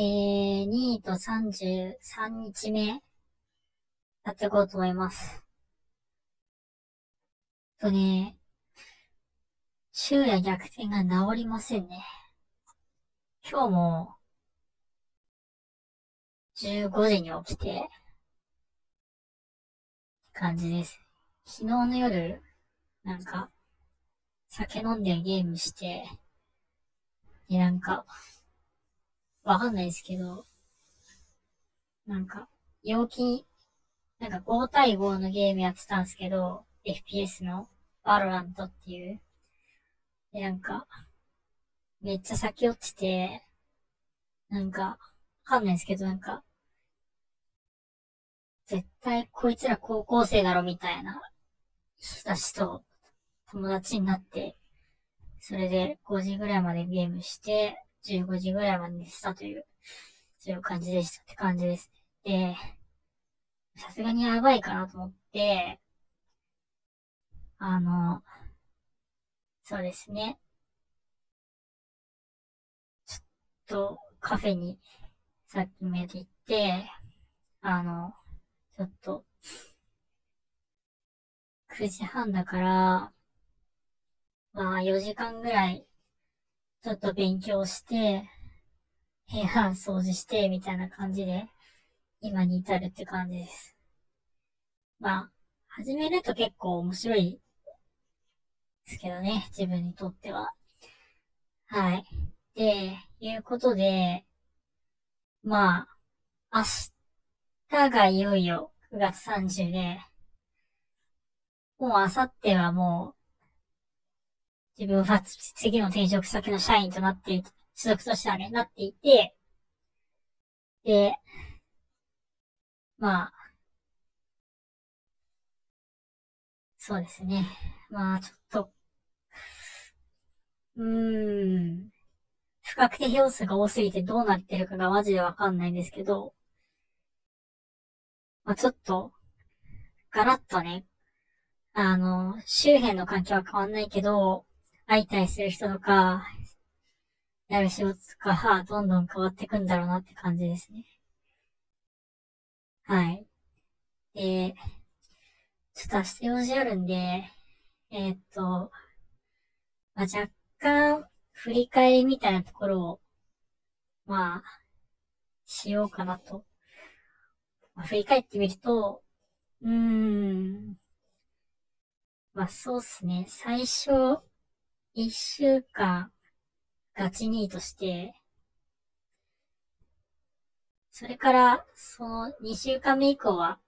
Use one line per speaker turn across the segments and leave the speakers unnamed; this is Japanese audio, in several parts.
えー、2位と33日目、やっていこうと思います。とね、昼夜逆転が治りませんね。今日も、15時に起きて、感じです。昨日の夜、なんか、酒飲んでゲームして、で、なんか、わかんないですけど、なんか、陽気、なんか5対5のゲームやってたんですけど、FPS の VALORANT っていう。で、なんか、めっちゃ先落ちて、なんか、わかんないですけど、なんか、絶対こいつら高校生だろみたいな人たちと友達になって、それで5時ぐらいまでゲームして、15時ぐらいまで寝てたという、そういう感じでしたって感じです。で、さすがにやばいかなと思って、あの、そうですね。ちょっとカフェにさっきまで行って、あの、ちょっと、9時半だから、まあ4時間ぐらい、ちょっと勉強して、部屋掃除して、みたいな感じで、今に至るって感じです。まあ、始めると結構面白いですけどね、自分にとっては。はい。で、いうことで、まあ、明日がいよいよ9月30で、もう明後日はもう、自分は次の転職先の社員となって、所属としてはね、なっていて、で、まあ、そうですね。まあ、ちょっと、うーん、不確定要素が多すぎてどうなってるかがマジでわかんないんですけど、まあ、ちょっと、ガラッとね、あの、周辺の環境は変わんないけど、相対する人とか、やる仕事とか、どんどん変わってくんだろうなって感じですね。はい。で、ちょっと明日用事あるんで、えー、っと、まあ、若干、振り返りみたいなところを、まあ、しようかなとまあ、振り返ってみると、うーん。まあそうっすね。最初、一週間、ガチニーとして、それから、その二週間目以降は、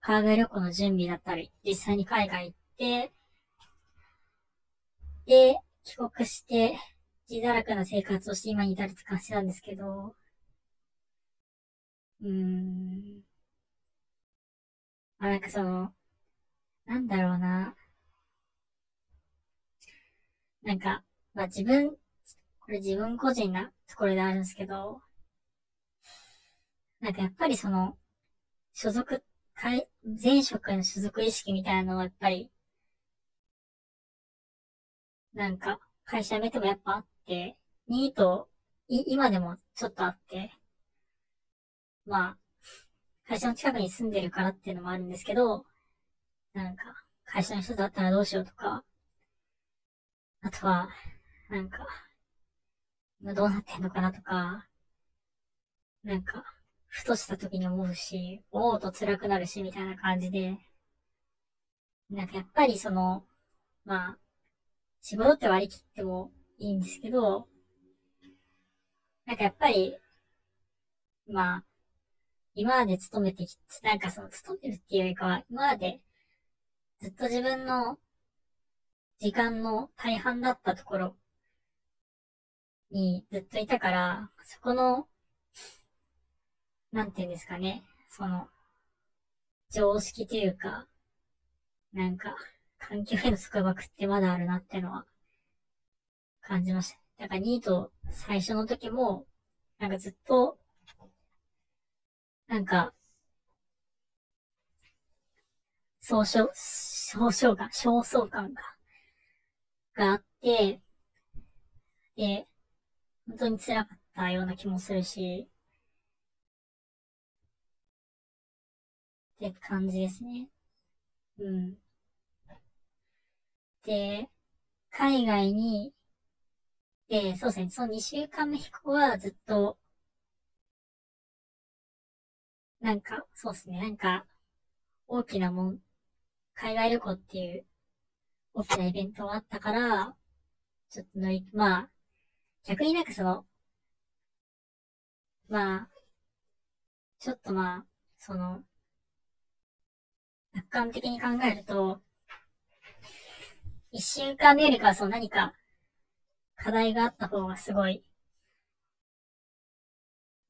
海外旅行の準備だったり、実際に海外行って、で、帰国して、自堕落な生活をして今に至るって感じなんですけど、うーん。あ、なんかその、なんだろうな。なんか、まあ自分、これ自分個人なところであるんですけど、なんかやっぱりその、所属、前職への所属意識みたいなのはやっぱり、なんか、会社辞めてもやっぱあって、ニート、い、今でもちょっとあって、まあ、会社の近くに住んでるからっていうのもあるんですけど、なんか、会社の人だったらどうしようとか、あとは、なんか、今どうなってんのかなとか、なんか、ふとした時に思うし、思うと辛くなるし、みたいな感じで、なんかやっぱりその、まあ、仕事って割り切ってもいいんですけど、なんかやっぱり、まあ、今まで勤めてき、なんかその勤めるっていうよりかは、今までずっと自分の時間の大半だったところにずっといたから、そこの、なんていうんですかね、その、常識というか、なんか、環境への束縛ってまだあるなってのは、感じました。だからニート最初の時も、なんかずっとなんか、総称、総称感、焦燥感が、があって、で、本当に辛かったような気もするし、って感じですね。うん。で、海外に、で、そうですね、その2週間目飛行はずっと、なんか、そうですね、なんか、大きなもん、海外旅行っていう大きなイベントがあったから、ちょっと乗り、まあ、逆になんかその、まあ、ちょっとまあ、その、客観的に考えると、一週間目よりかはその何か課題があった方がすごい、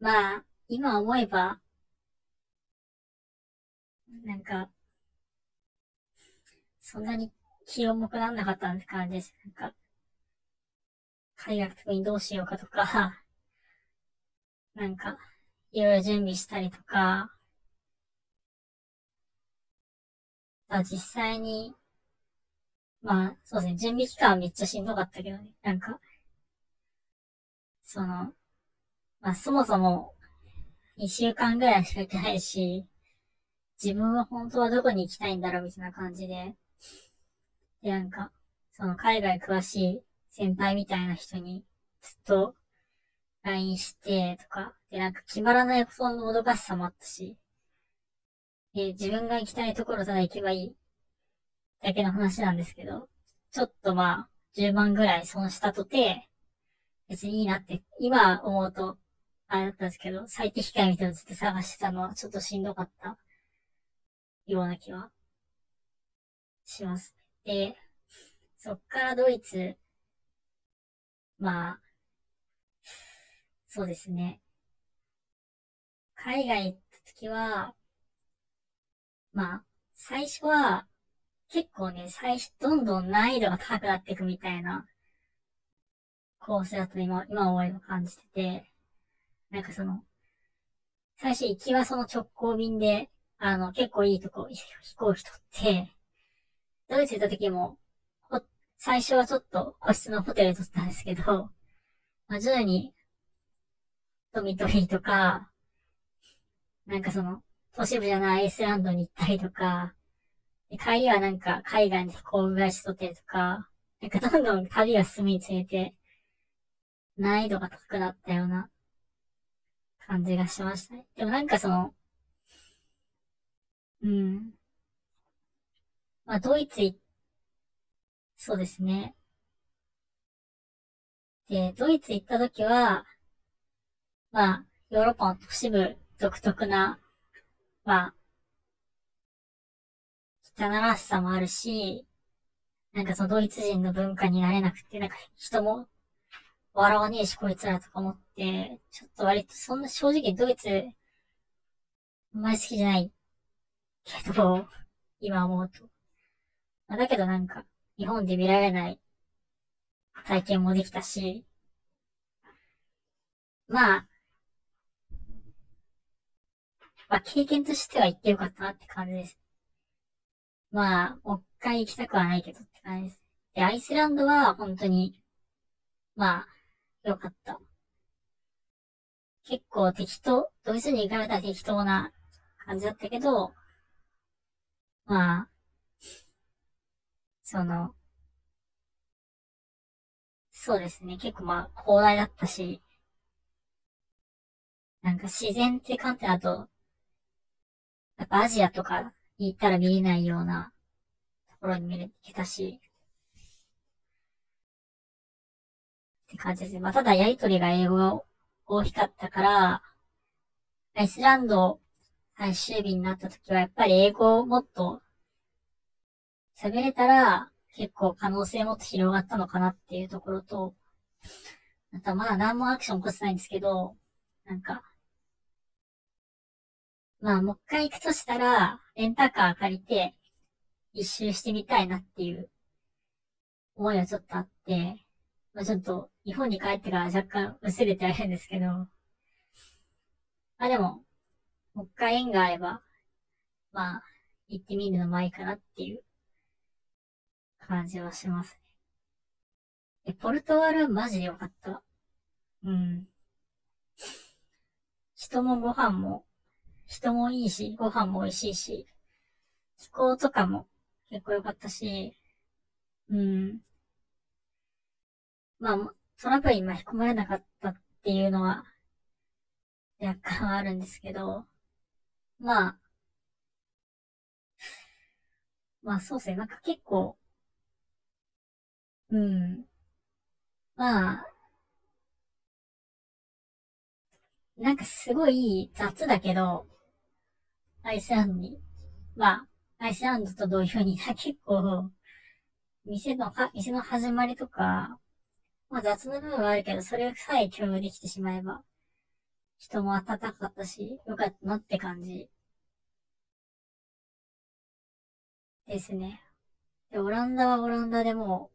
まあ、今思えば、なんか、そんなに気重くなんなかったんって感じです。なんか、海外特にどうしようかとか、なんか、いろいろ準備したりとか、あ実際に、まあ、そうですね、準備期間はめっちゃしんどかったけどね、なんか、その、まあ、そもそも、一週間ぐらいしか行ってないし、自分は本当はどこに行きたいんだろうみたいな感じで、で、なんか、その海外詳しい先輩みたいな人にずっと LINE してとか、で、なんか決まらないそのもどかしさもあったし、で、自分が行きたいところただ行けばいいだけの話なんですけど、ちょっとまあ、10万ぐらい損したとて、別にいいなって、今思うと、あれだったんですけど、最適解みたいなのずっと探してたのはちょっとしんどかったような気はします。で、そっからドイツ、まあ、そうですね。海外行った時は、まあ、最初は、結構ね、最初、どんどん難易度が高くなっていくみたいな、コースだと今、今思えば感じてて、なんかその、最初行きはその直行便で、あの、結構いいとこ、飛行機取って、ドイツ行った時も、最初はちょっと個室のホテル取ったんですけど、まあ、徐々に、ドミトリーとか、なんかその、都市部じゃないアイスランドに行ったりとか、帰りはなんか海外に航空会社取ってとか、なんかどんどん旅が進むにつれて、難易度が高くなったような感じがしましたね。でもなんかその、うん。まあ、ドイツそうですね。で、ドイツ行った時は、まあ、ヨーロッパの都市部独特な、まあ、汚らしさもあるし、なんかそのドイツ人の文化になれなくて、なんか人も笑わねえしこいつらとか思って、ちょっと割とそんな正直ドイツ、あんまり好きじゃないけど、今思うと。だけどなんか、日本で見られない体験もできたし、まあ、まあ、経験としては行ってよかったなって感じです。まあ、もう一回行きたくはないけどって感じです。で、アイスランドは本当に、まあ、よかった。結構適当、ドイツに行かれたら適当な感じだったけど、まあ、その、そうですね。結構まあ、広大だったし、なんか自然って観点だと、やっぱアジアとか行ったら見れないようなところに見れてたし、って感じですね。まあ、ただやりとりが英語が大きかったから、アイスランド最終日になった時はやっぱり英語をもっと喋れたら、結構可能性もっと広がったのかなっていうところと、あとまだ何もアクション起こせないんですけど、なんか、まあもう一回行くとしたら、レンタカー借りて、一周してみたいなっていう思いはちょっとあって、まあちょっと日本に帰ってから若干薄れてあるんですけど、まあでも、もう一回縁があれば、まあ、行ってみるのもいいかなっていう感じはしますね。ポルトガルマジでよかった？うん。人もご飯も人もいいし、ご飯も美味しいし、気候とかも結構良かったし、うん。まあ、トラブルに巻き込まれなかったっていうのは、若干あるんですけど、まあ、まあそうですね、なんか結構、うん。まあ、なんかすごい雑だけど、アイスランドに、まあ、アイスランドと同様に、結構、店の、は、店の始まりとか、まあ雑な部分はあるけど、それさえ共有できてしまえば、人も温かかったし、よかったなって感じ。ですね。で、オランダはオランダでも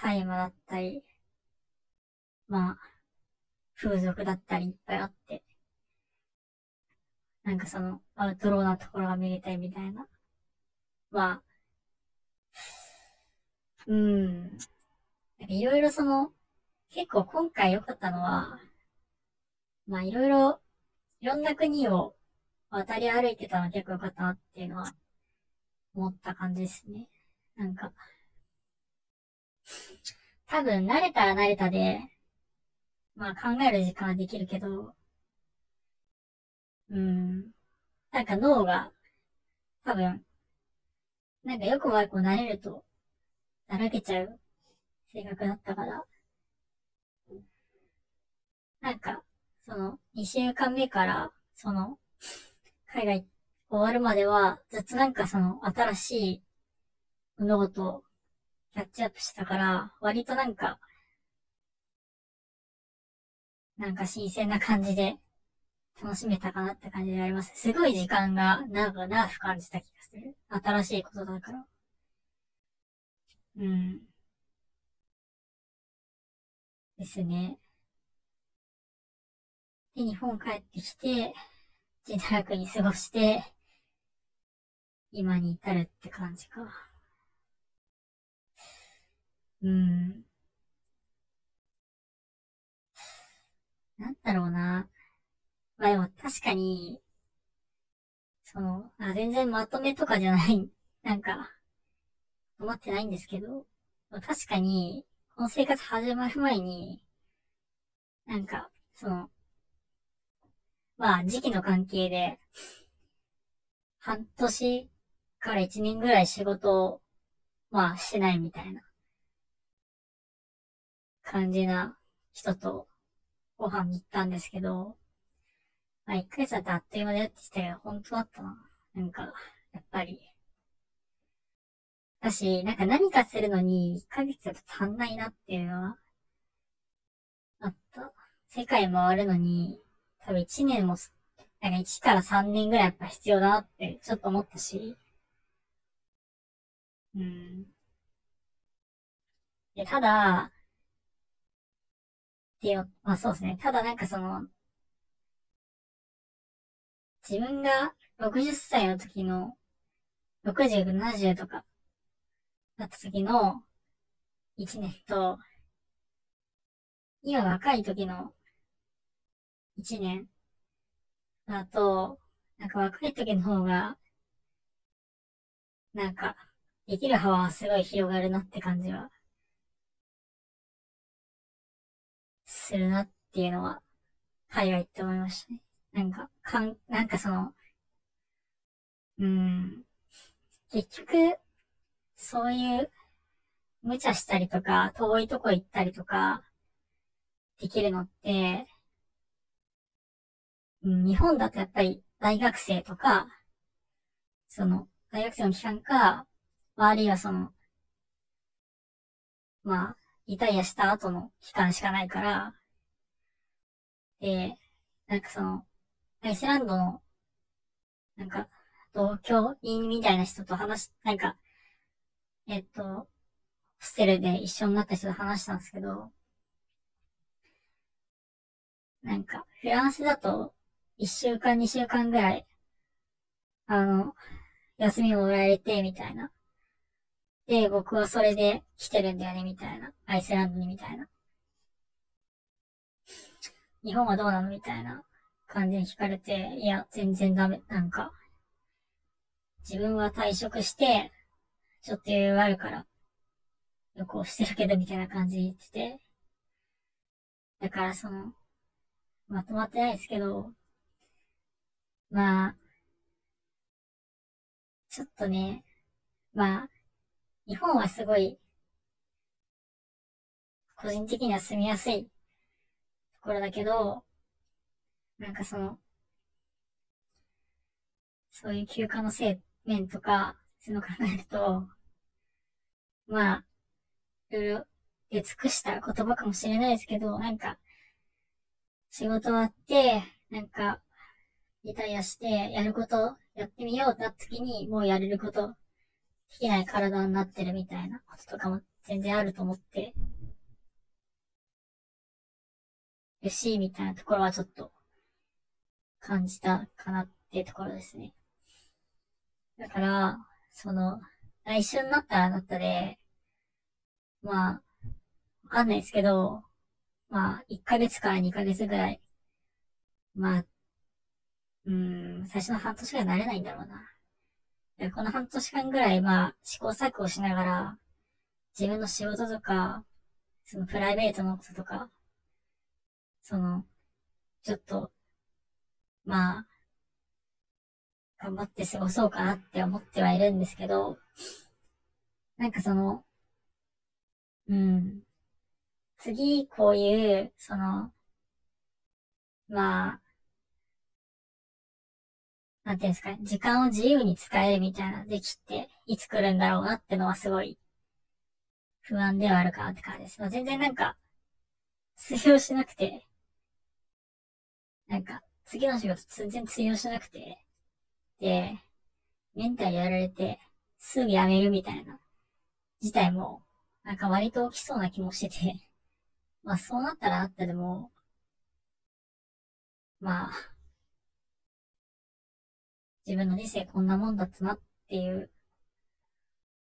大麻だったり、まあ、風俗だったりいっぱいあって、なんかその、アウトローなところが見れたいみたいな。まあ、うん。いろいろその、結構今回良かったのは、まあいろいろ、いろんな国を渡り歩いてたのは結構良かったなっていうのは、思った感じですね。なんか、多分慣れたら慣れたで、まあ考える時間はできるけど、うん。なんか脳が、多分、なんかよく悪く慣れると、だらけちゃう性格だったから、なんか、その、2週間目から、その、海外終わるまでは、ずっとなんかその、新しい物事キャッチアップしたから、割となんか、なんか新鮮な感じで楽しめたかなって感じであります。すごい時間が長く長く感じた気がする。新しいことだから。うん。ですね。で、日本帰ってきて、自宅に過ごして、今に至るって感じか。うん。なんだろうな。まあでも確かに、その、あ全然まとめとかじゃない、なんか、思ってないんですけど、確かに、この生活始まる前に、なんか、その、まあ、時期の関係で、半年から一年ぐらい仕事を、まあ、してないみたいな、感じな人とご飯に行ったんですけど、まあ、一ヶ月だってあっという間でやってきたけど、本当だったな。なんか、やっぱり。だし、なんか何かするのに1ヶ月だと足んないなっていうのは、あった。世界回るのに、多分1年も、なんか1から3年ぐらいやっぱ必要だなってちょっと思ったし、うん。で、ただ、っていう、まあそうですね。ただなんかその、自分が60歳の時の、60、70とか、だった時の1年と、今若い時の1年だと、なんか若い時の方が、なんか、できる幅はすごい広がるなって感じは、するなっていうのは、海外って思いましたね。なんか、かん、なんかその、うん、結局、そういう、無茶したりとか、遠いとこ行ったりとか、できるのって、日本だとやっぱり大学生とか、その、大学生の期間か、あるいはその、まあ、リタイアした後の期間しかないから、で、なんかその、アイスランドの、なんか、同居人みたいな人と話しなんか、えっと、ステルで一緒になった人と話したんですけど、なんか、フランスだと、一週間、二週間ぐらい、あの、休みもらえて、みたいな。で、僕はそれで来てるんだよね、みたいな。アイスランドに、みたいな。日本はどうなの？みたいな感じに聞かれて、いや、全然ダメ、なんか、自分は退職して、ちょっと余裕あるから、旅行してるけど、みたいな感じで言ってて、だからその、まとまってないですけど、まあ、ちょっとね、まあ、日本はすごい、個人的には住みやすいところだけど、なんかその、そういう休暇のせい、面とか、そういうの考えると、まあ、いろいろ出尽くした言葉かもしれないですけど、なんか、仕事終わって、なんか、リタイアして、やることやってみようってなった時に、もうやれること、できない体になってるみたいなこととかも全然あると思って、嬉しいみたいなところはちょっと感じたかなっていうところですね。だから、その、来週になったらなったで、まあ、わかんないですけど、まあ、1ヶ月から2ヶ月ぐらい、まあ、うん、最初の半年ぐらい慣れないんだろうな。この半年間ぐらい、まあ、試行錯誤しながら、自分の仕事とか、そのプライベートのこととか、その、ちょっと、まあ、頑張って過ごそうかなって思ってはいるんですけど、なんかその、うん、次こういう、その、まあ、なんていうんですかね、時間を自由に使えるみたいな時期っていつ来るんだろうなってのはすごい不安ではあるかなって感じです。まあ、全然なんか、通用しなくて、なんか、次の仕事全然通用しなくて、で、メンタルやられて、すぐ辞めるみたいな、事態も、なんか割と起きそうな気もしてて、まあそうなったらあったでも、まあ、自分の人生こんなもんだったなっていう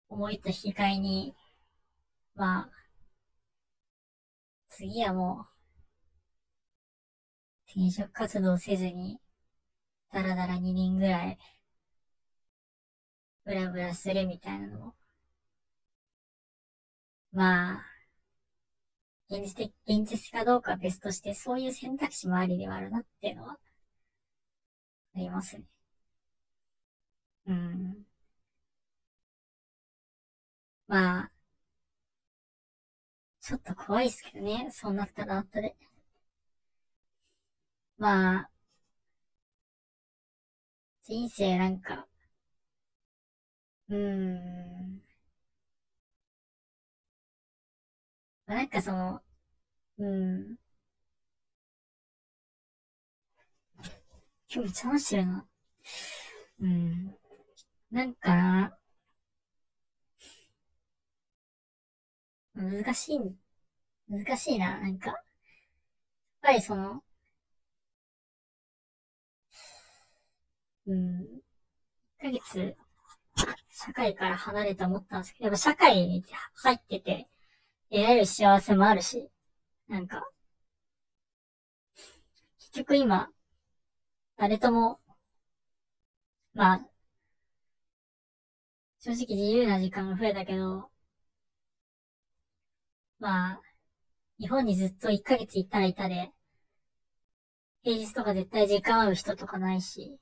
思いと引き換えに、まあ、次はもう、転職活動せずに、だらだら2年ぐらい、ブラブラするみたいなのも、まあ、現実的、現実かどうかは別として、そういう選択肢もありではあるなっていうのは、ありますね。うん。まあ、ちょっと怖いですけどね、そうなったら後で。まあ、人生なんか、うーん。まあ、なんかその、うん。今日めっちゃ話してるな。うん。なんか、難しい、難しいな、なんか。やっぱりその、うん、1ヶ月、社会から離れて思ったんですけど、やっぱ社会に入ってて、得られる幸せもあるし、なんか、結局今、誰とも、まあ、正直自由な時間が増えたけど、まあ、日本にずっと1ヶ月行ったらいたで、平日とか絶対時間合う人とかないし、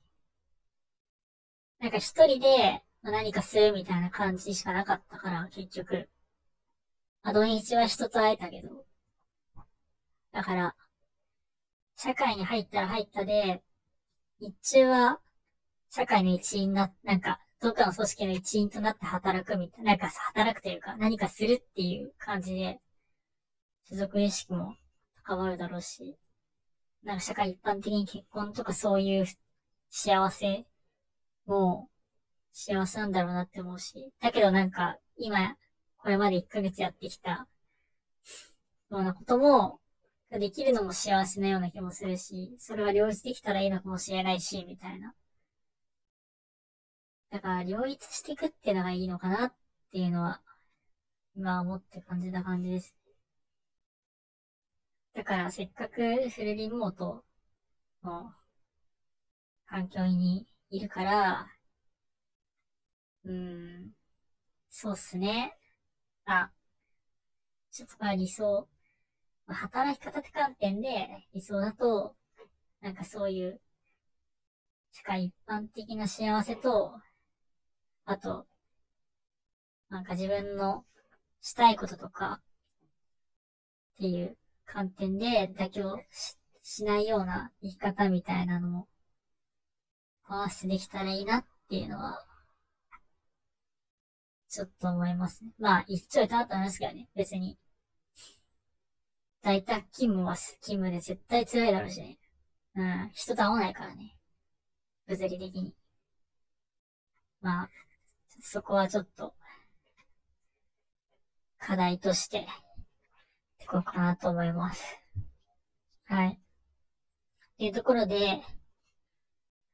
なんか一人で何かするみたいな感じしかなかったから、結局。あ、土日は人と会えたけど。だから、社会に入ったら入ったで、日中は社会の一員な、なんか、どっかの組織の一員となって働くみたいな、なんか働くというか、何かするっていう感じで、所属意識も高まるだろうし、なんか社会一般的に結婚とかそういう幸せも幸せなんだろうなって思うし。だけどなんか、今、これまで1ヶ月やってきたようなことも、できるのも幸せなような気もするし、それは両立できたらいいのかもしれないし、みたいな。だから、両立していくっていうのがいいのかなっていうのは、今思って感じた感じです。だから、せっかくフルリモートの環境にいるから、うーん、そうっすね。あ、ちょっとまあ理想、働き方って観点で理想だと、なんかそういう社会一般的な幸せと、あと、なんか自分のしたいこととか、っていう観点で妥協しないような生き方みたいなのも、バースできたらいいなっていうのは、ちょっと思いますね。まあ、一長一短だと思いますけどね、別に。在宅勤務は勤務で絶対辛いだろうしね。うん、人と会わないからね。物理的に。まあ、そこはちょっと、課題として、いこうかなと思います。はい。っていうところで、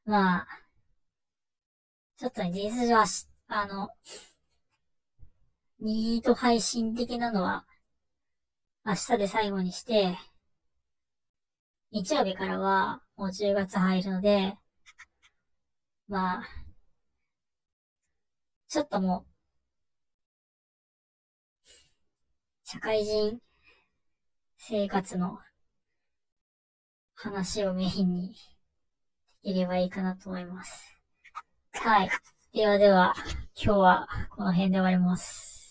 まあ、ちょっとね、事実上は、あの、ニート配信的なのは、明日で最後にして、日曜日からはもう10月入るので、まあ、ちょっともう、社会人生活の話をメインにできればいいかなと思います。はい。ではでは、今日はこの辺で終わります。